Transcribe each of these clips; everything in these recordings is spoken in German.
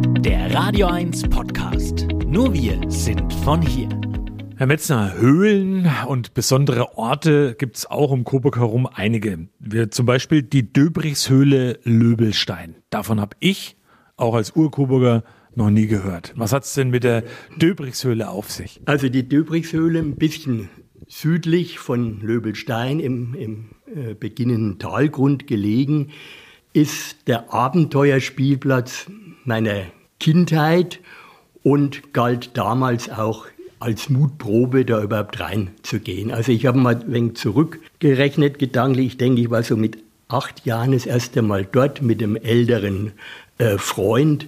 Der Radio 1 Podcast. Nur wir sind von hier. Herr Metzner, Höhlen und besondere Orte gibt es auch um Coburg herum einige. Wie zum Beispiel die Döbrichshöhle Löbelstein. Davon habe ich, auch als Urkoburger, noch nie gehört. Was hat es denn mit der Döbrichshöhle auf sich? Also die Döbrichshöhle ein bisschen südlich von Löbelstein im, im äh, beginnenden Talgrund gelegen, ist der Abenteuerspielplatz meiner Kindheit und galt damals auch als Mutprobe, da überhaupt reinzugehen. Also ich habe mal ein wenig zurückgerechnet, gedanklich. Ich denke, ich war so mit acht Jahren das erste Mal dort mit einem älteren äh, Freund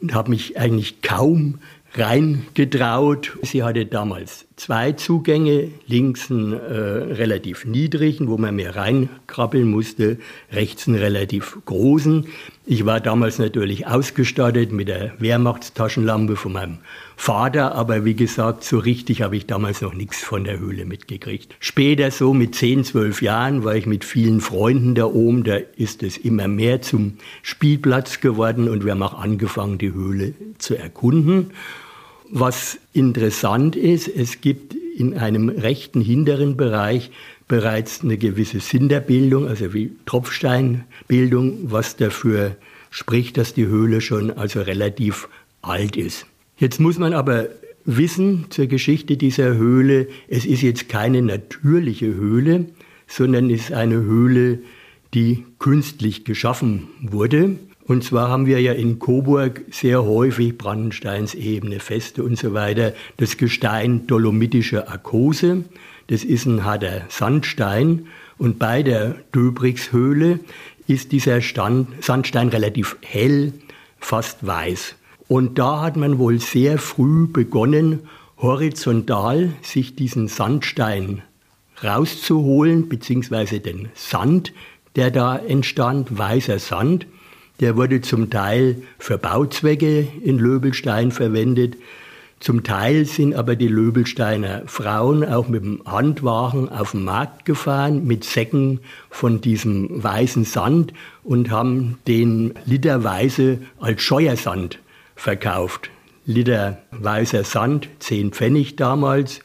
und habe mich eigentlich kaum reingetraut. Sie hatte damals zwei Zugänge, links einen äh, relativ niedrigen, wo man mehr reinkrabbeln musste, rechts einen relativ großen. Ich war damals natürlich ausgestattet mit der Wehrmachtstaschenlampe von meinem Vater, aber wie gesagt, so richtig habe ich damals noch nichts von der Höhle mitgekriegt. Später, so mit 10, 12 Jahren, war ich mit vielen Freunden da oben, da ist es immer mehr zum Spielplatz geworden und wir haben auch angefangen, die Höhle zu erkunden. Was interessant ist, es gibt in einem rechten hinteren Bereich bereits eine gewisse Sinterbildung, also wie Tropfsteinbildung, was dafür spricht, dass die Höhle schon also relativ alt ist. Jetzt muss man aber wissen zur Geschichte dieser Höhle, es ist jetzt keine natürliche Höhle, sondern ist eine Höhle, die künstlich geschaffen wurde. Und zwar haben wir ja in Coburg sehr häufig Brandensteinsebene, Feste und so weiter, das Gestein dolomitische Arkose. Das ist ein harter Sandstein. Und bei der Döbrigshöhle ist dieser Stand, Sandstein relativ hell, fast weiß. Und da hat man wohl sehr früh begonnen, horizontal sich diesen Sandstein rauszuholen, beziehungsweise den Sand, der da entstand, weißer Sand. Der wurde zum Teil für Bauzwecke in Löbelstein verwendet. Zum Teil sind aber die Löbelsteiner Frauen auch mit dem Handwagen auf den Markt gefahren, mit Säcken von diesem weißen Sand und haben den literweise als Scheuersand verkauft. Liter weißer Sand, 10 Pfennig damals.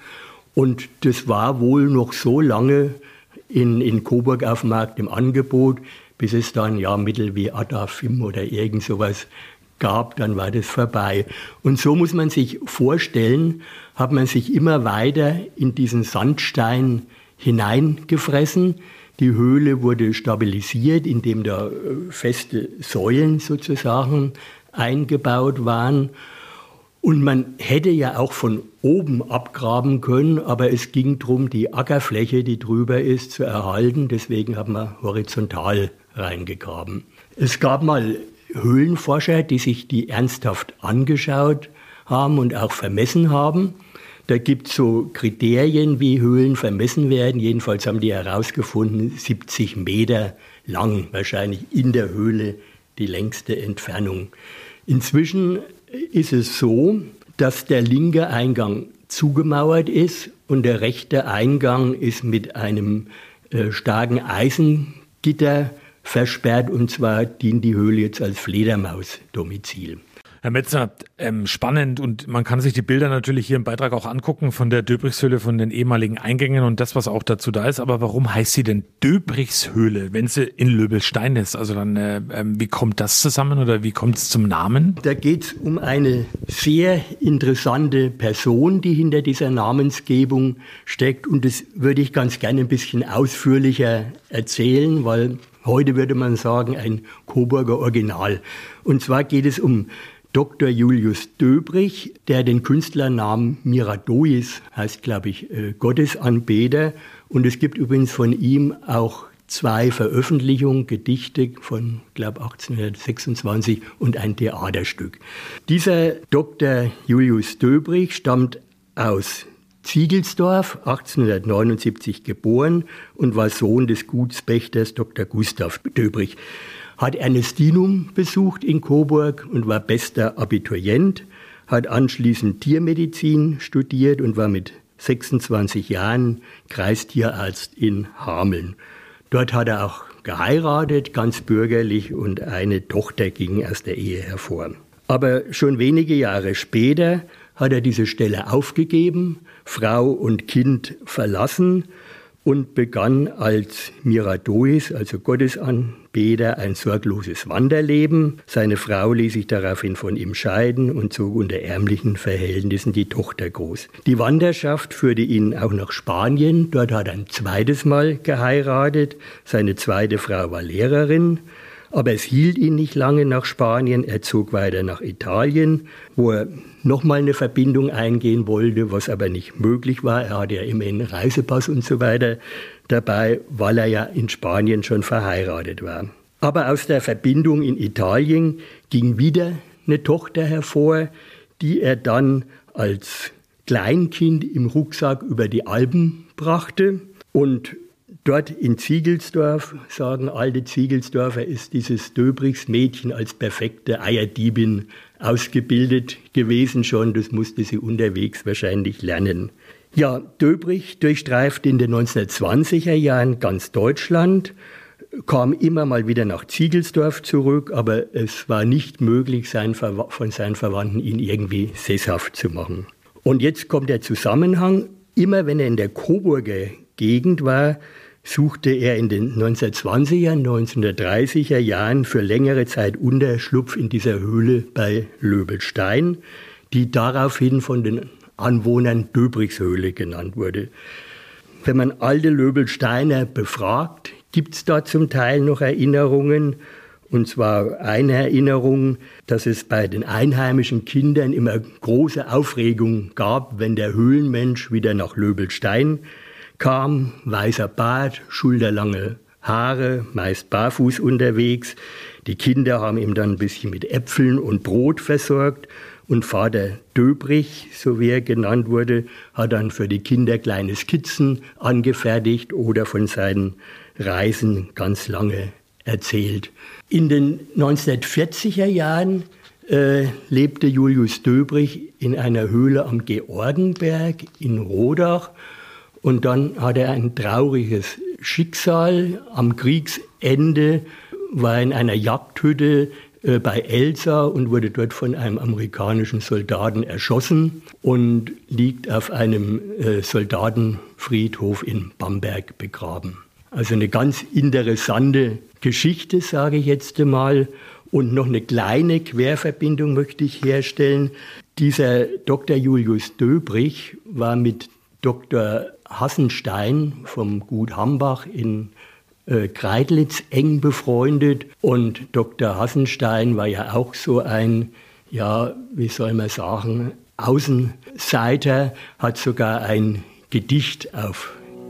Und das war wohl noch so lange in, in Coburg auf dem Markt im Angebot, bis es dann ja Mittel wie Adafim oder irgend sowas gab, dann war das vorbei. Und so muss man sich vorstellen, hat man sich immer weiter in diesen Sandstein hineingefressen. Die Höhle wurde stabilisiert, indem da äh, feste Säulen sozusagen eingebaut waren. Und man hätte ja auch von oben abgraben können, aber es ging darum, die Ackerfläche, die drüber ist, zu erhalten. Deswegen hat man horizontal reingegraben. Es gab mal Höhlenforscher, die sich die ernsthaft angeschaut haben und auch vermessen haben. Da gibt es so Kriterien, wie Höhlen vermessen werden. Jedenfalls haben die herausgefunden, 70 Meter lang, wahrscheinlich in der Höhle die längste Entfernung. Inzwischen ist es so, dass der linke Eingang zugemauert ist und der rechte Eingang ist mit einem äh, starken Eisengitter versperrt und zwar dient die Höhle jetzt als Fledermausdomizil. Herr Metzner, ähm, spannend und man kann sich die Bilder natürlich hier im Beitrag auch angucken von der Döbrichshöhle, von den ehemaligen Eingängen und das, was auch dazu da ist. Aber warum heißt sie denn Döbrichshöhle, wenn sie in Löbelstein ist? Also dann, äh, äh, wie kommt das zusammen oder wie kommt es zum Namen? Da geht es um eine sehr interessante Person, die hinter dieser Namensgebung steckt und das würde ich ganz gerne ein bisschen ausführlicher erzählen, weil heute würde man sagen, ein Coburger Original. Und zwar geht es um Dr. Julius Döbrich, der den Künstlernamen Miradois heißt, glaube ich, äh, Gottesanbeter. Und es gibt übrigens von ihm auch zwei Veröffentlichungen, Gedichte von, glaube 1826 und ein Theaterstück. Dieser Dr. Julius Döbrich stammt aus Ziegelsdorf, 1879 geboren und war Sohn des Gutspächters Dr. Gustav Döbrich hat Ernestinum besucht in Coburg und war bester Abiturient, hat anschließend Tiermedizin studiert und war mit 26 Jahren Kreistierarzt in Hameln. Dort hat er auch geheiratet, ganz bürgerlich, und eine Tochter ging aus der Ehe hervor. Aber schon wenige Jahre später hat er diese Stelle aufgegeben, Frau und Kind verlassen und begann als Miradois, also Gottesanbeter, ein sorgloses Wanderleben. Seine Frau ließ sich daraufhin von ihm scheiden und zog unter ärmlichen Verhältnissen die Tochter groß. Die Wanderschaft führte ihn auch nach Spanien. Dort hat er ein zweites Mal geheiratet. Seine zweite Frau war Lehrerin. Aber es hielt ihn nicht lange nach Spanien. Er zog weiter nach Italien, wo er nochmal eine Verbindung eingehen wollte, was aber nicht möglich war. Er hatte ja immerhin einen Reisepass und so weiter dabei, weil er ja in Spanien schon verheiratet war. Aber aus der Verbindung in Italien ging wieder eine Tochter hervor, die er dann als Kleinkind im Rucksack über die Alpen brachte. Und dort in Ziegelsdorf, sagen alte Ziegelsdorfer, ist dieses Döbrichs Mädchen als perfekte Eierdiebin ausgebildet gewesen schon. Das musste sie unterwegs wahrscheinlich lernen. Ja, Döbrich durchstreifte in den 1920er Jahren ganz Deutschland, kam immer mal wieder nach Ziegelsdorf zurück, aber es war nicht möglich, sein von seinen Verwandten ihn irgendwie sesshaft zu machen. Und jetzt kommt der Zusammenhang. Immer wenn er in der Coburger Gegend war, suchte er in den 1920er, 1930er Jahren für längere Zeit Unterschlupf in dieser Höhle bei Löbelstein, die daraufhin von den Anwohnern Döbrichshöhle genannt wurde. Wenn man alte Löbelsteiner befragt, gibt es da zum Teil noch Erinnerungen. Und zwar eine Erinnerung, dass es bei den einheimischen Kindern immer große Aufregung gab, wenn der Höhlenmensch wieder nach Löbelstein kam, weißer Bart, schulterlange Haare, meist barfuß unterwegs. Die Kinder haben ihm dann ein bisschen mit Äpfeln und Brot versorgt und Vater Döbrich, so wie er genannt wurde, hat dann für die Kinder kleine Skizzen angefertigt oder von seinen Reisen ganz lange erzählt. In den 1940er Jahren äh, lebte Julius Döbrich in einer Höhle am Georgenberg in Rodach und dann hat er ein trauriges Schicksal. Am Kriegsende war er in einer Jagdhütte äh, bei Elsa und wurde dort von einem amerikanischen Soldaten erschossen und liegt auf einem äh, Soldatenfriedhof in Bamberg begraben. Also eine ganz interessante Geschichte, sage ich jetzt einmal. Und noch eine kleine Querverbindung möchte ich herstellen. Dieser Dr. Julius Döbrich war mit Dr. Hassenstein vom Gut Hambach in äh, Kreidlitz eng befreundet und Dr. Hassenstein war ja auch so ein, ja, wie soll man sagen, Außenseiter, hat sogar ein Gedicht auf